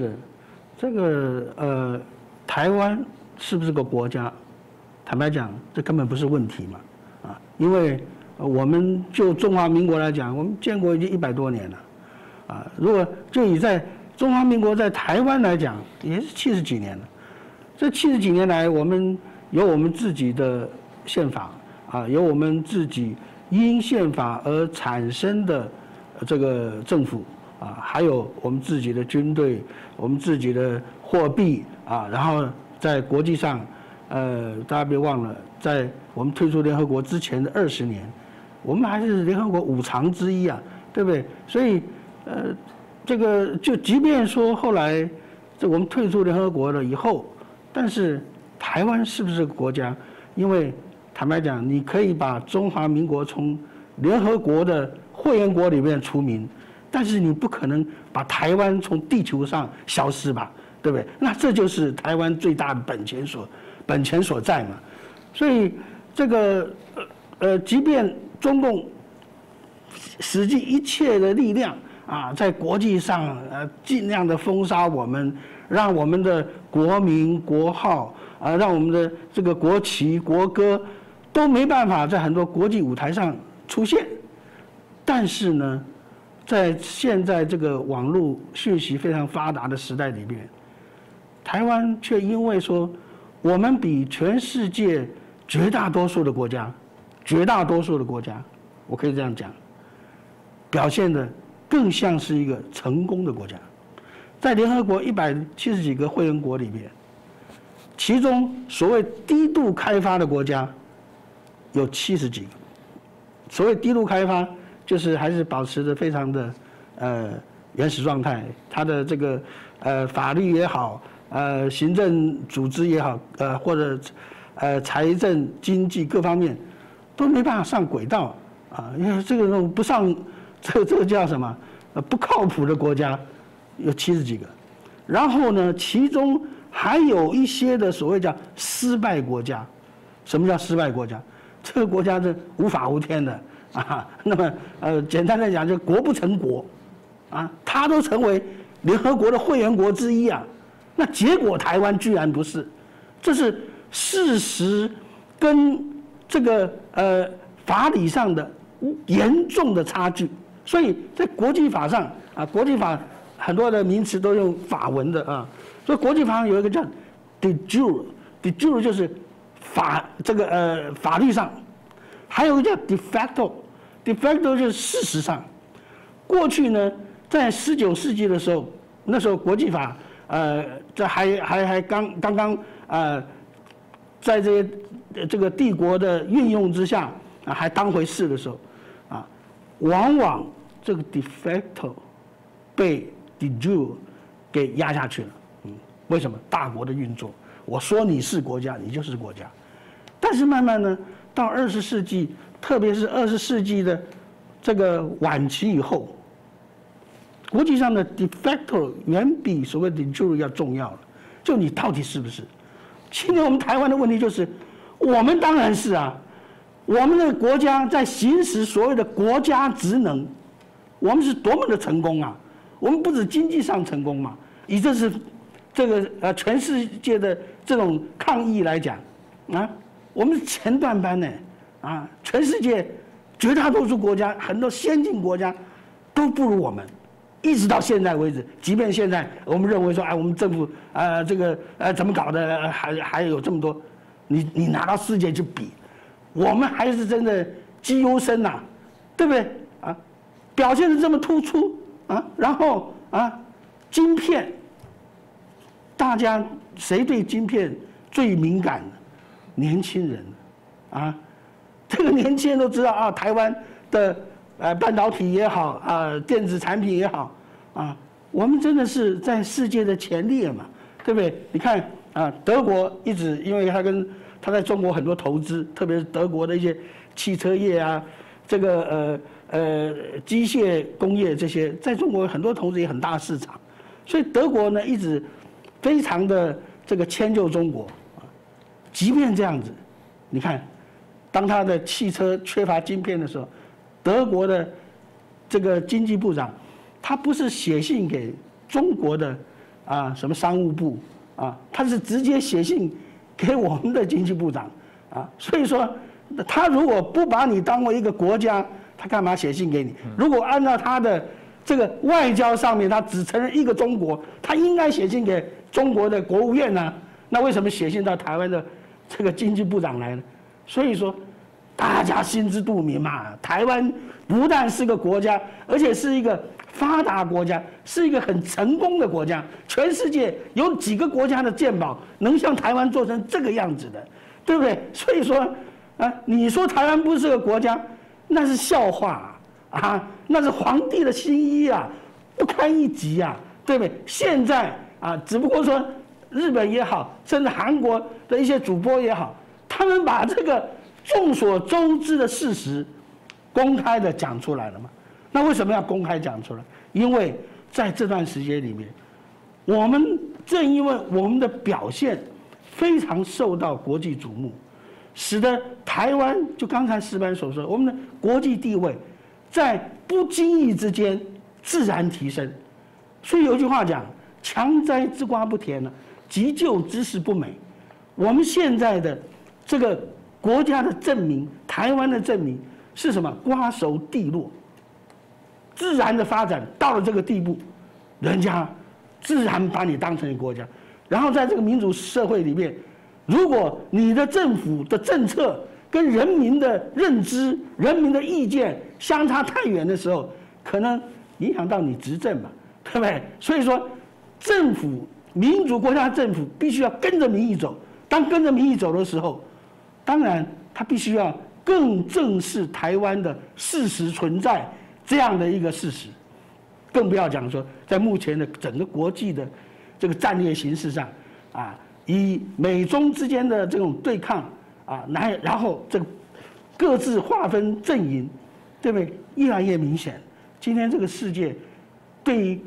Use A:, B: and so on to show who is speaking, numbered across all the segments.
A: 是，这个呃，台湾是不是个国家？坦白讲，这根本不是问题嘛，啊，因为我们就中华民国来讲，我们建国已经一百多年了，啊，如果就以在中华民国在台湾来讲，也是七十几年了。这七十几年来，我们有我们自己的宪法，啊，有我们自己因宪法而产生的这个政府。啊，还有我们自己的军队，我们自己的货币啊，然后在国际上，呃，大家别忘了，在我们退出联合国之前的二十年，我们还是联合国五常之一啊，对不对？所以，呃，这个就即便说后来这我们退出联合国了以后，但是台湾是不是个国家？因为坦白讲，你可以把中华民国从联合国的会员国里面除名。但是你不可能把台湾从地球上消失吧，对不对？那这就是台湾最大的本钱所本钱所在嘛。所以这个呃呃，即便中共使尽一切的力量啊，在国际上呃尽量的封杀我们，让我们的国民国号啊，让我们的这个国旗国歌都没办法在很多国际舞台上出现，但是呢？在现在这个网络讯息非常发达的时代里面，台湾却因为说我们比全世界绝大多数的国家，绝大多数的国家，我可以这样讲，表现的更像是一个成功的国家。在联合国一百七十几个会员国里面，其中所谓低度开发的国家有七十几个。所谓低度开发。就是还是保持着非常的呃原始状态，它的这个呃法律也好，呃行政组织也好，呃或者呃财政经济各方面都没办法上轨道啊，因为这个种不上，这这个叫什么？呃不靠谱的国家有七十几个，然后呢，其中还有一些的所谓叫失败国家，什么叫失败国家？这个国家是无法无天的。啊，那么呃，简单来讲，就国不成国，啊，他都成为联合国的会员国之一啊，那结果台湾居然不是，这是事实跟这个呃法理上的严重的差距，所以在国际法上啊，国际法很多的名词都用法文的啊，所以国际法上有一个叫 de jure，de jure 就是法这个呃法律上，还有一个叫 de facto。De facto 就是事实上，过去呢，在十九世纪的时候，那时候国际法，呃，这还还还刚刚刚呃，在这些这个帝国的运用之下啊，还当回事的时候，啊，往往这个 de facto 被 de jure 给压下去了。嗯，为什么？大国的运作，我说你是国家，你就是国家。但是慢慢呢，到二十世纪。特别是二十世纪的这个晚期以后，国际上的 de facto 远比所谓的 jure 要重要了。就你到底是不是？今天我们台湾的问题就是，我们当然是啊，我们的国家在行使所谓的国家职能，我们是多么的成功啊！我们不止经济上成功嘛，以这是这个呃全世界的这种抗议来讲啊，我们是前段班呢。啊，全世界绝大多数国家，很多先进国家都不如我们，一直到现在为止。即便现在我们认为说，哎，我们政府呃这个呃怎么搞的，还还有这么多，你你拿到世界去比，我们还是真的绩优生呐，对不对？啊，表现的这么突出啊，然后啊，晶片，大家谁对晶片最敏感？年轻人，啊。这个年轻人都知道啊，台湾的呃半导体也好啊，电子产品也好啊，我们真的是在世界的前列嘛，对不对？你看啊，德国一直因为他跟他在中国很多投资，特别是德国的一些汽车业啊，这个呃呃机械工业这些，在中国很多投资也很大市场，所以德国呢一直非常的这个迁就中国，即便这样子，你看。当他的汽车缺乏晶片的时候，德国的这个经济部长，他不是写信给中国的啊，什么商务部啊，他是直接写信给我们的经济部长啊，所以说他如果不把你当为一个国家，他干嘛写信给你？如果按照他的这个外交上面，他只承认一个中国，他应该写信给中国的国务院呢？那为什么写信到台湾的这个经济部长来呢？所以说。大家心知肚明嘛，台湾不但是个国家，而且是一个发达国家，是一个很成功的国家。全世界有几个国家的鉴宝能像台湾做成这个样子的，对不对？所以说，啊，你说台湾不是个国家，那是笑话啊，那是皇帝的新衣啊，不堪一击啊，对不对？现在啊，只不过说日本也好，甚至韩国的一些主播也好，他们把这个。众所周知的事实，公开的讲出来了嘛？那为什么要公开讲出来？因为在这段时间里面，我们正因为我们的表现非常受到国际瞩目，使得台湾就刚才石班所说，我们的国际地位在不经意之间自然提升。所以有句话讲：“强摘之瓜不甜了，急救之事不美。”我们现在的这个。国家的证明，台湾的证明是什么？瓜熟蒂落，自然的发展到了这个地步，人家自然把你当成一个国家。然后在这个民主社会里面，如果你的政府的政策跟人民的认知、人民的意见相差太远的时候，可能影响到你执政嘛，对不对？所以说，政府民主国家政府必须要跟着民意走。当跟着民意走的时候。当然，他必须要更正视台湾的事实存在这样的一个事实，更不要讲说在目前的整个国际的这个战略形势上，啊，以美中之间的这种对抗啊，然然后这个各自划分阵营，对不对？越来越明显。今天这个世界对于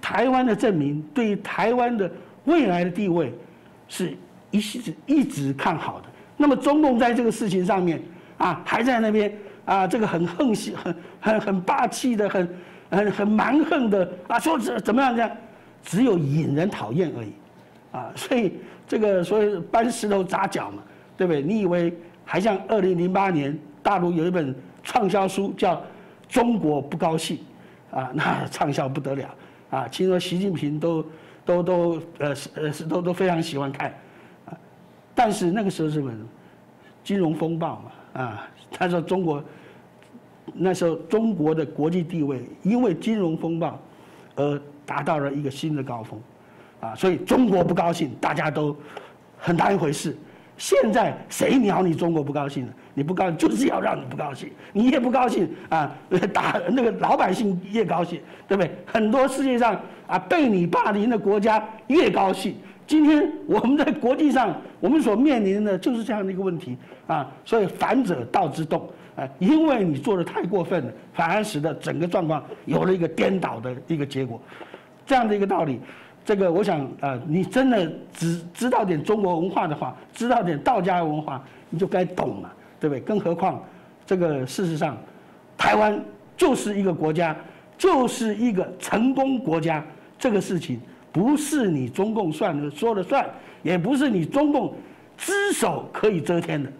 A: 台湾的证明，对于台湾的未来的地位，是一直一直看好的。那么中共在这个事情上面啊，还在那边啊，这个很横行、很很很霸气的、很很很蛮横的啊，说怎怎么样这样，只有引人讨厌而已，啊，所以这个所以搬石头砸脚嘛，对不对？你以为还像二零零八年大陆有一本畅销书叫《中国不高兴》啊，那畅销不得了啊，听说习近平都都都呃是呃是都都非常喜欢看。但是那个时候是什么？金融风暴嘛，啊，他说中国那时候中国的国际地位因为金融风暴而达到了一个新的高峰，啊，所以中国不高兴，大家都很当一回事。现在谁鸟你中国不高兴？你不高兴就是要让你不高兴，你也不高兴啊，打那个老百姓越高兴，对不对？很多世界上啊被你霸凌的国家越高兴。今天我们在国际上，我们所面临的就是这样的一个问题啊，所以反者道之动啊，因为你做的太过分了，反而使得整个状况有了一个颠倒的一个结果，这样的一个道理，这个我想啊，你真的只知道点中国文化的话，知道点道家文化，你就该懂了，对不对？更何况这个事实上，台湾就是一个国家，就是一个成功国家，这个事情。不是你中共算了说了算，也不是你中共只手可以遮天的。